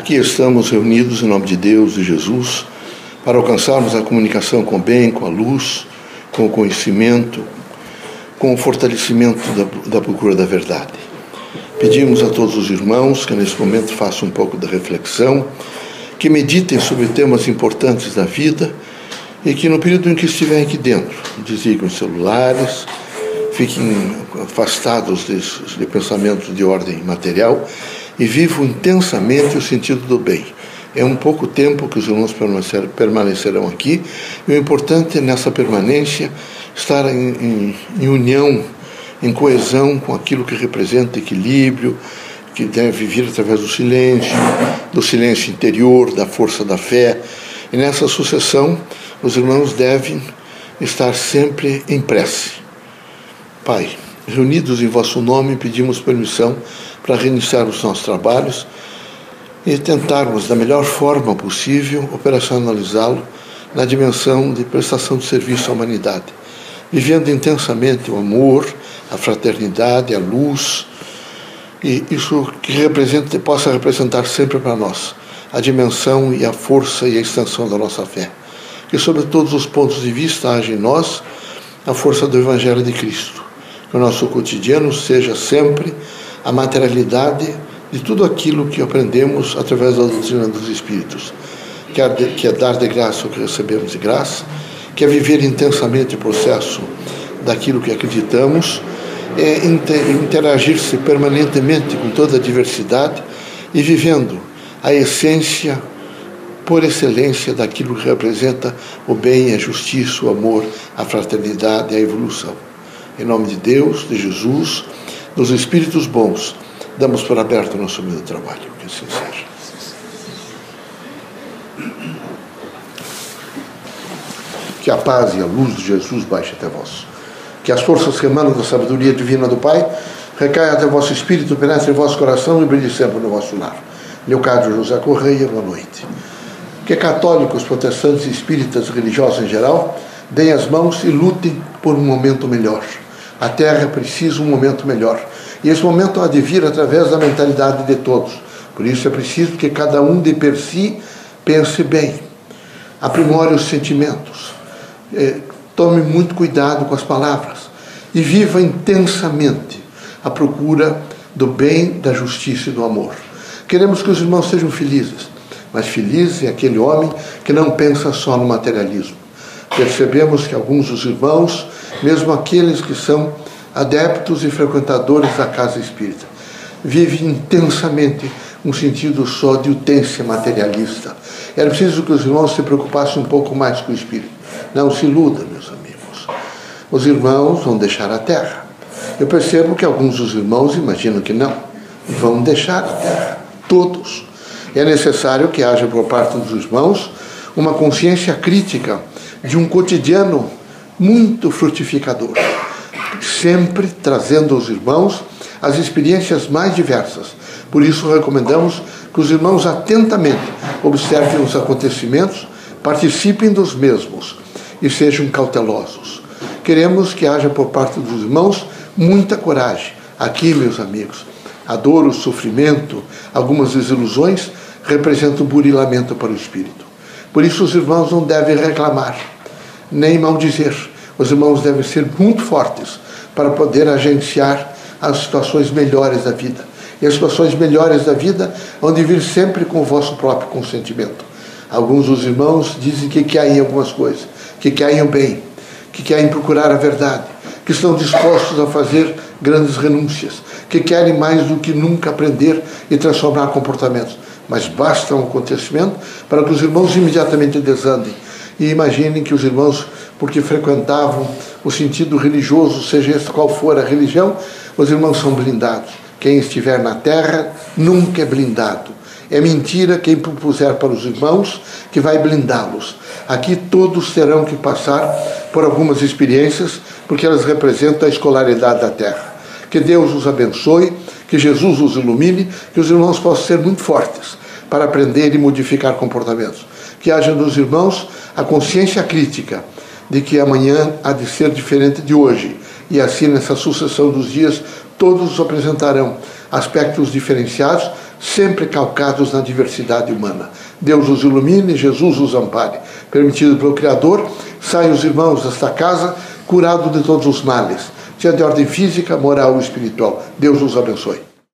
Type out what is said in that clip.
Aqui estamos reunidos em nome de Deus e Jesus para alcançarmos a comunicação com o bem, com a luz, com o conhecimento, com o fortalecimento da, da procura da verdade. Pedimos a todos os irmãos que nesse momento façam um pouco da reflexão, que meditem sobre temas importantes da vida e que no período em que estiverem aqui dentro, desliguem os celulares, fiquem afastados de, de pensamentos de ordem material e vivo intensamente o sentido do bem. É um pouco tempo que os irmãos permanecerão aqui, e o importante nessa permanência estar em, em, em união, em coesão com aquilo que representa equilíbrio, que deve vir através do silêncio, do silêncio interior, da força da fé. E nessa sucessão, os irmãos devem estar sempre em prece. Pai, reunidos em vosso nome, pedimos permissão para reiniciar os nossos trabalhos e tentarmos, da melhor forma possível, operacionalizá-lo na dimensão de prestação de serviço à humanidade, vivendo intensamente o amor, a fraternidade, a luz, e isso que represente, possa representar sempre para nós a dimensão e a força e a extensão da nossa fé. Que, sobre todos os pontos de vista, haja em nós a força do Evangelho de Cristo. Que o nosso cotidiano seja sempre a materialidade de tudo aquilo que aprendemos através da doutrina dos Espíritos, que é, de, que é dar de graça o que recebemos de graça, que é viver intensamente o processo daquilo que acreditamos, é interagir-se permanentemente com toda a diversidade e vivendo a essência por excelência daquilo que representa o bem, a justiça, o amor, a fraternidade a evolução. Em nome de Deus, de Jesus, dos espíritos bons, damos por aberto o nosso meio de trabalho. Que assim seja. Que a paz e a luz de Jesus baixe até vós. Que as forças que emanam da sabedoria divina do Pai recaiam até vosso espírito, penetre em vosso coração e brilhe sempre no vosso lar. Leocádio José Correia, boa noite. Que católicos, protestantes, espíritas, religiosos em geral, deem as mãos e lutem por um momento melhor. A Terra precisa um momento melhor. E esse momento há de vir através da mentalidade de todos. Por isso é preciso que cada um de per si pense bem, aprimore os sentimentos, eh, tome muito cuidado com as palavras e viva intensamente a procura do bem, da justiça e do amor. Queremos que os irmãos sejam felizes, mas feliz é aquele homem que não pensa só no materialismo. Percebemos que alguns dos irmãos mesmo aqueles que são adeptos e frequentadores da casa espírita. Vivem intensamente um sentido só de utência materialista. Era preciso que os irmãos se preocupassem um pouco mais com o espírito. Não se iluda, meus amigos. Os irmãos vão deixar a terra. Eu percebo que alguns dos irmãos imaginam que não. Vão deixar a terra. Todos. É necessário que haja por parte dos irmãos uma consciência crítica de um cotidiano muito frutificador, sempre trazendo aos irmãos as experiências mais diversas. Por isso, recomendamos que os irmãos atentamente observem os acontecimentos, participem dos mesmos e sejam cautelosos. Queremos que haja por parte dos irmãos muita coragem. Aqui, meus amigos, a dor, o sofrimento, algumas desilusões representam burilamento para o espírito. Por isso, os irmãos não devem reclamar, nem maldizer os irmãos devem ser muito fortes para poder agenciar as situações melhores da vida. E as situações melhores da vida vão de vir sempre com o vosso próprio consentimento. Alguns dos irmãos dizem que querem algumas coisas, que querem o bem, que querem procurar a verdade, que estão dispostos a fazer grandes renúncias, que querem mais do que nunca aprender e transformar comportamentos. Mas basta um acontecimento para que os irmãos imediatamente desandem e imaginem que os irmãos porque frequentavam o sentido religioso, seja esse qual for a religião, os irmãos são blindados. Quem estiver na terra nunca é blindado. É mentira quem propuser para os irmãos que vai blindá-los. Aqui todos terão que passar por algumas experiências, porque elas representam a escolaridade da terra. Que Deus os abençoe, que Jesus os ilumine, que os irmãos possam ser muito fortes para aprender e modificar comportamentos. Que haja nos irmãos a consciência crítica de que amanhã há de ser diferente de hoje. E assim, nessa sucessão dos dias, todos apresentarão aspectos diferenciados sempre calcados na diversidade humana. Deus os ilumine, Jesus os ampare. Permitido pelo Criador, saiam os irmãos desta casa curados de todos os males, seja de ordem física, moral ou espiritual. Deus os abençoe.